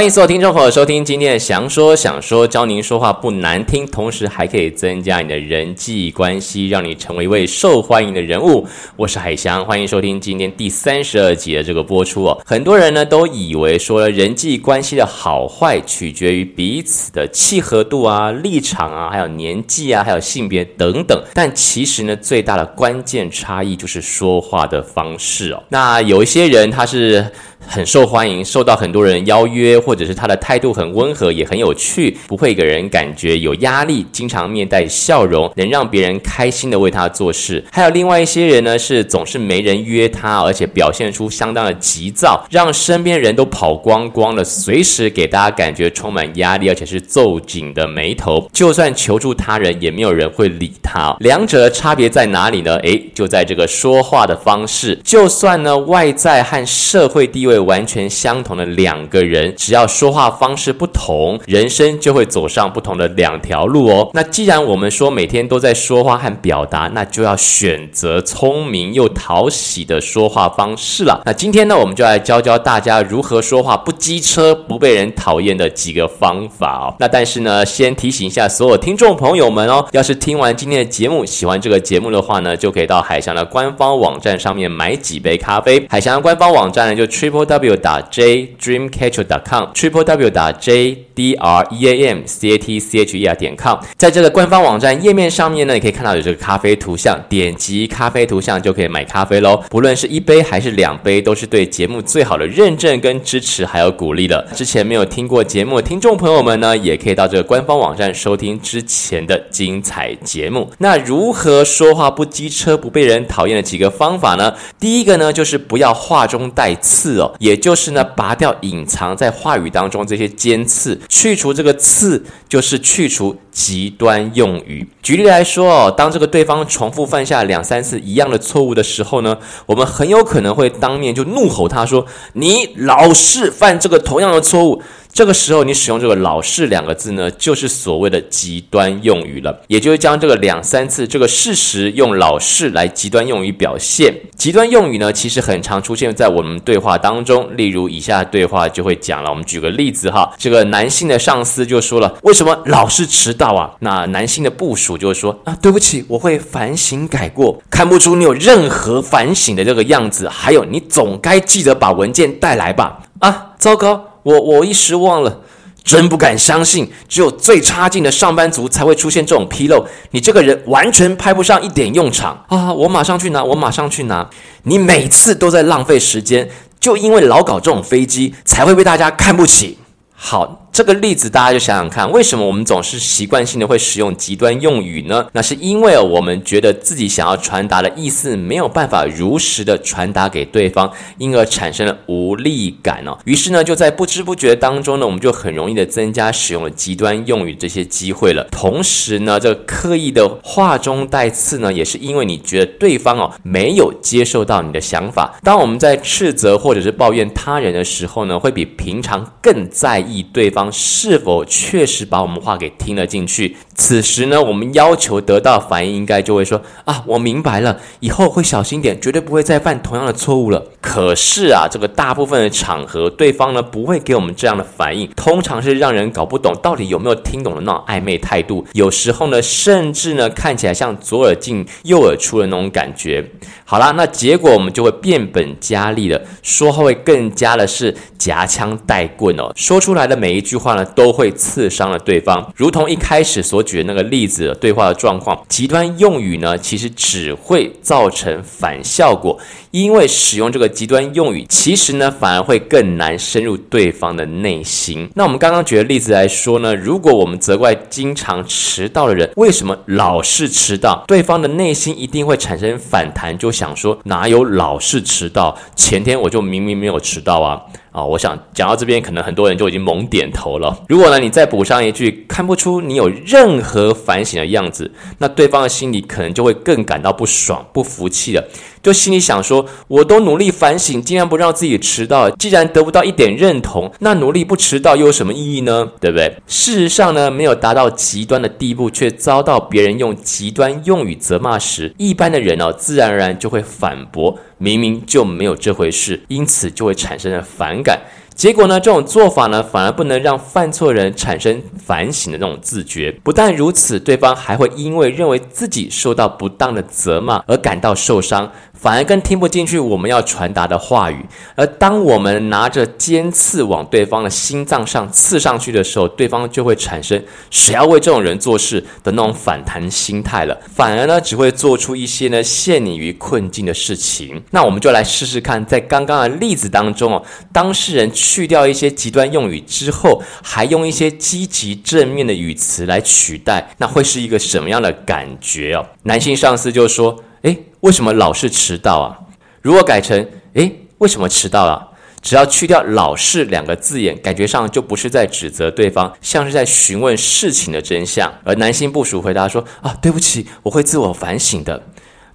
欢迎所有听众朋友收听今天的祥说想说，教您说话不难听，同时还可以增加你的人际关系，让你成为一位受欢迎的人物。我是海翔，欢迎收听今天第三十二集的这个播出哦。很多人呢都以为说人际关系的好坏取决于彼此的契合度啊、立场啊、还有年纪啊、还有性别等等，但其实呢，最大的关键差异就是说话的方式哦。那有一些人他是。很受欢迎，受到很多人邀约，或者是他的态度很温和，也很有趣，不会给人感觉有压力，经常面带笑容，能让别人开心的为他做事。还有另外一些人呢，是总是没人约他，而且表现出相当的急躁，让身边人都跑光光了，随时给大家感觉充满压力，而且是皱紧的眉头，就算求助他人，也没有人会理他。两者的差别在哪里呢？诶，就在这个说话的方式。就算呢，外在和社会地位。完全相同的两个人，只要说话方式不同，人生就会走上不同的两条路哦。那既然我们说每天都在说话和表达，那就要选择聪明又讨喜的说话方式了。那今天呢，我们就来教教大家如何说话不机车、不被人讨厌的几个方法哦。那但是呢，先提醒一下所有听众朋友们哦，要是听完今天的节目，喜欢这个节目的话呢，就可以到海翔的官方网站上面买几杯咖啡。海翔的官方网站呢，就 triple w 打 j dreamcatcher 点 com，triple w 打 j d r e a m c a t c h e r 点 com，在这个官方网站页面上面呢，你可以看到有这个咖啡图像，点击咖啡图像就可以买咖啡喽。不论是一杯还是两杯，都是对节目最好的认证跟支持，还有鼓励的。之前没有听过节目的听众朋友们呢，也可以到这个官方网站收听之前的精彩节目。那如何说话不机车、不被人讨厌的几个方法呢？第一个呢，就是不要话中带刺哦。也就是呢，拔掉隐藏在话语当中这些尖刺，去除这个刺，就是去除极端用语。举例来说哦，当这个对方重复犯下两三次一样的错误的时候呢，我们很有可能会当面就怒吼他说：“你老是犯这个同样的错误。”这个时候，你使用这个“老是”两个字呢，就是所谓的极端用语了。也就是将这个两三次这个事实用“老是”来极端用语表现。极端用语呢，其实很常出现在我们对话当中。例如，以下对话就会讲了。我们举个例子哈，这个男性的上司就说了：“为什么老是迟到啊？”那男性的部属就说：“啊，对不起，我会反省改过。看不出你有任何反省的这个样子。还有，你总该记得把文件带来吧？”啊，糟糕。我我一时忘了，真不敢相信，只有最差劲的上班族才会出现这种纰漏。你这个人完全派不上一点用场啊！我马上去拿，我马上去拿。你每次都在浪费时间，就因为老搞这种飞机，才会被大家看不起。好。这个例子大家就想想看，为什么我们总是习惯性的会使用极端用语呢？那是因为我们觉得自己想要传达的意思没有办法如实的传达给对方，因而产生了无力感哦。于是呢，就在不知不觉当中呢，我们就很容易的增加使用了极端用语这些机会了。同时呢，这刻意的话中带刺呢，也是因为你觉得对方哦没有接受到你的想法。当我们在斥责或者是抱怨他人的时候呢，会比平常更在意对方。是否确实把我们话给听了进去？此时呢，我们要求得到反应，应该就会说啊，我明白了，以后会小心点，绝对不会再犯同样的错误了。可是啊，这个大部分的场合，对方呢不会给我们这样的反应，通常是让人搞不懂到底有没有听懂的那种暧昧态度。有时候呢，甚至呢看起来像左耳进右耳出的那种感觉。好啦，那结果我们就会变本加厉的，说话会更加的是夹枪带棍哦，说出来的每一句话呢都会刺伤了对方，如同一开始所举那个例子对话的状况，极端用语呢其实只会造成反效果。因为使用这个极端用语，其实呢反而会更难深入对方的内心。那我们刚刚举的例子来说呢，如果我们责怪经常迟到的人，为什么老是迟到？对方的内心一定会产生反弹，就想说哪有老是迟到？前天我就明明没有迟到啊！啊，我想讲到这边，可能很多人就已经猛点头了。如果呢，你再补上一句，看不出你有任何反省的样子，那对方的心里可能就会更感到不爽、不服气了。就心里想说，我都努力反省，尽量不让自己迟到，既然得不到一点认同，那努力不迟到又有什么意义呢？对不对？事实上呢，没有达到极端的地步，却遭到别人用极端用语责骂时，一般的人哦，自然而然就会反驳，明明就没有这回事，因此就会产生了反感。结果呢，这种做法呢，反而不能让犯错人产生反省的那种自觉。不但如此，对方还会因为认为自己受到不当的责骂而感到受伤。反而更听不进去我们要传达的话语，而当我们拿着尖刺往对方的心脏上刺上去的时候，对方就会产生谁要为这种人做事的那种反弹心态了，反而呢，只会做出一些呢陷你于困境的事情。那我们就来试试看，在刚刚的例子当中哦，当事人去掉一些极端用语之后，还用一些积极正面的语词来取代，那会是一个什么样的感觉哦？男性上司就说。诶，为什么老是迟到啊？如果改成诶，为什么迟到了？只要去掉“老是”两个字眼，感觉上就不是在指责对方，像是在询问事情的真相。而男性部属回答说：“啊，对不起，我会自我反省的。”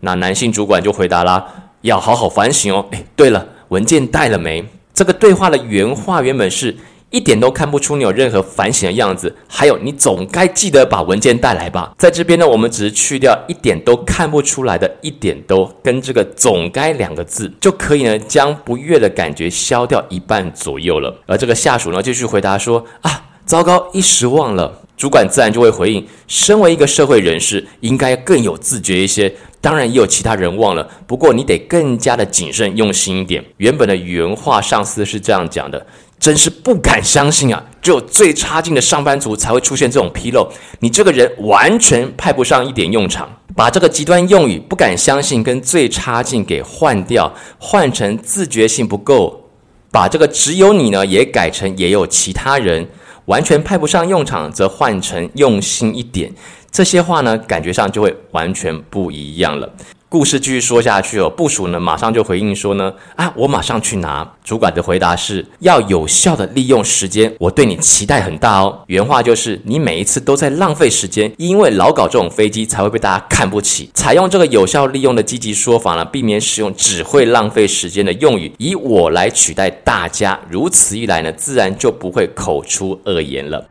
那男性主管就回答啦：“要好好反省哦。”诶，对了，文件带了没？这个对话的原话原本是。一点都看不出你有任何反省的样子，还有你总该记得把文件带来吧。在这边呢，我们只是去掉一点都看不出来的一点都跟这个总该两个字，就可以呢将不悦的感觉消掉一半左右了。而这个下属呢继续回答说啊，糟糕，一时忘了。主管自然就会回应，身为一个社会人士，应该更有自觉一些。当然也有其他人忘了，不过你得更加的谨慎用心一点。原本的原话，上司是这样讲的。真是不敢相信啊！只有最差劲的上班族才会出现这种纰漏，你这个人完全派不上一点用场。把这个极端用语“不敢相信”跟“最差劲”给换掉，换成“自觉性不够”。把这个“只有你”呢也改成“也有其他人”，完全派不上用场，则换成“用心一点”。这些话呢，感觉上就会完全不一样了。故事继续说下去哦，部署呢马上就回应说呢，啊，我马上去拿。主管的回答是要有效的利用时间，我对你期待很大哦。原话就是你每一次都在浪费时间，因为老搞这种飞机才会被大家看不起。采用这个有效利用的积极说法呢，避免使用只会浪费时间的用语，以我来取代大家，如此一来呢，自然就不会口出恶言了。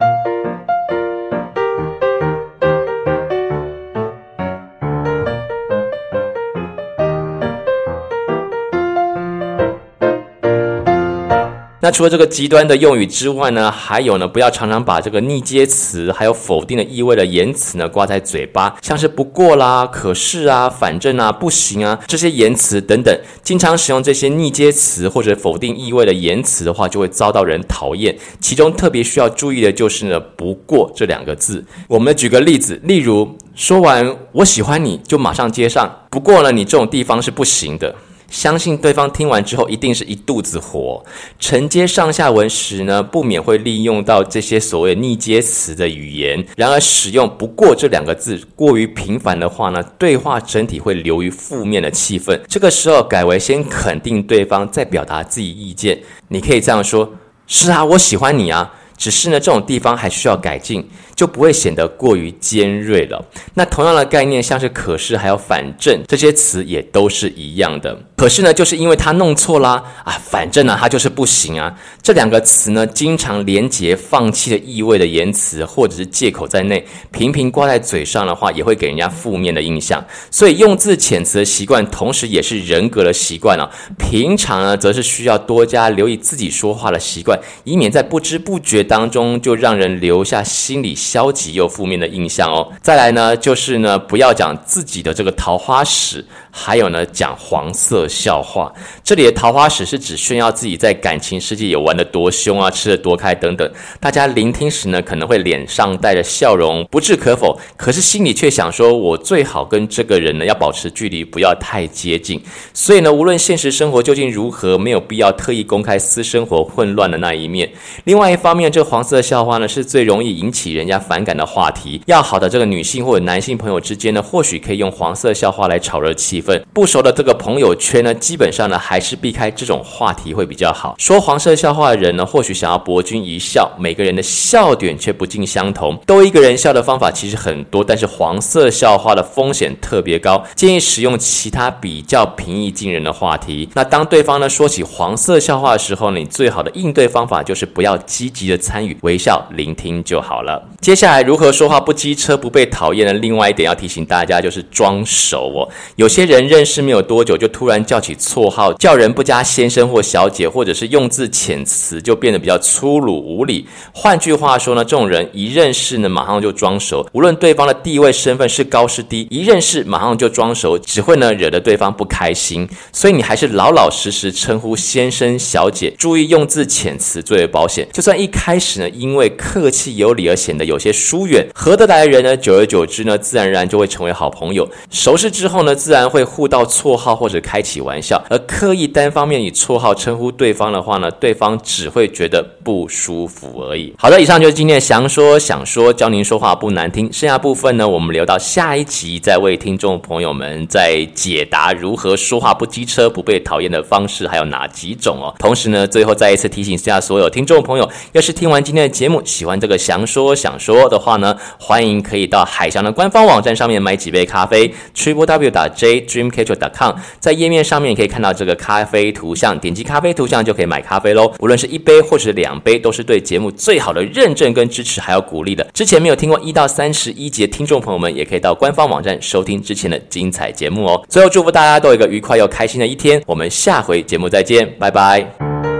那除了这个极端的用语之外呢，还有呢，不要常常把这个逆接词还有否定的意味的言辞呢挂在嘴巴，像是不过啦、可是啊、反正啊、不行啊这些言辞等等，经常使用这些逆接词或者否定意味的言辞的话，就会遭到人讨厌。其中特别需要注意的就是呢，不过这两个字。我们举个例子，例如说完我喜欢你就马上接上，不过呢，你这种地方是不行的。相信对方听完之后一定是一肚子火。承接上下文时呢，不免会利用到这些所谓逆接词的语言。然而，使用“不过”这两个字过于频繁的话呢，对话整体会流于负面的气氛。这个时候，改为先肯定对方，再表达自己意见。你可以这样说：“是啊，我喜欢你啊。”只是呢，这种地方还需要改进，就不会显得过于尖锐了。那同样的概念，像是“可是”还有“反正”这些词也都是一样的。可是呢，就是因为他弄错啦啊，反正呢，他就是不行啊。这两个词呢，经常连结放弃的意味的言辞或者是借口在内，频频挂在嘴上的话，也会给人家负面的印象。所以用字遣词的习惯，同时也是人格的习惯啊。平常呢，则是需要多加留意自己说话的习惯，以免在不知不觉当中就让人留下心里消极又负面的印象哦。再来呢，就是呢，不要讲自己的这个桃花史，还有呢，讲黄色笑话。这里的桃花史是指炫耀自己在感情世界有玩得多凶啊，吃得多开等等。大家聆听时呢，可能会脸上带着笑容，不置可否，可是心里却想说，我最好跟这个人呢要保持距离，不要太接近。所以呢，无论现实生活究竟如何，没有必要特意公开私生活混乱的那一面。另外一方面，这黄色笑话呢，是最容易引起人家反感的话题。要好的这个女性或者男性朋友之间呢，或许可以用黄色笑话来炒热气氛。不熟的这个朋友圈呢，基本上呢，还是避开这种话题会比较好。说黄色笑话的人呢，或许想要博君一笑，每个人的笑点却不尽相同。逗一个人笑的方法其实很多，但是黄色笑话的风险特别高，建议使用其他比较平易近人的话题。那当对方呢说起黄色笑话的时候呢，你最好的应对方法就是不要积极的参与，微笑聆听就好了。接下来如何说话不机车不被讨厌呢？另外一点要提醒大家就是装熟哦。有些人认识没有多久就突然叫起绰号，叫人不加先生或小姐，或者是用字遣词就变得比较粗鲁无礼。换句话说呢，这种人一认识呢，马上就装熟，无论对方的地位身份是高是低，一认识马上就装熟，只会呢惹得对方不开心。所以你还是老老实实称呼先生小姐，注意用字遣词最为保险。就算一开开始呢，因为客气有礼而显得有些疏远，合得来的人呢，久而久之呢，自然而然就会成为好朋友。熟识之后呢，自然会互道绰号或者开起玩笑。而刻意单方面以绰号称呼对方的话呢，对方只会觉得不舒服而已。好的，以上就是今天的详说想说，教您说话不难听。剩下部分呢，我们留到下一集再为听众朋友们再解答如何说话不机车不被讨厌的方式，还有哪几种哦。同时呢，最后再一次提醒一下所有听众朋友，要是听听完今天的节目，喜欢这个详说想说的话呢，欢迎可以到海翔的官方网站上面买几杯咖啡，triple w 打 j dream catcher dot com，在页面上面可以看到这个咖啡图像，点击咖啡图像就可以买咖啡喽。无论是一杯或者是两杯，都是对节目最好的认证跟支持，还有鼓励的。之前没有听过一到三十一集的听众朋友们，也可以到官方网站收听之前的精彩节目哦。最后祝福大家都有一个愉快又开心的一天，我们下回节目再见，拜拜。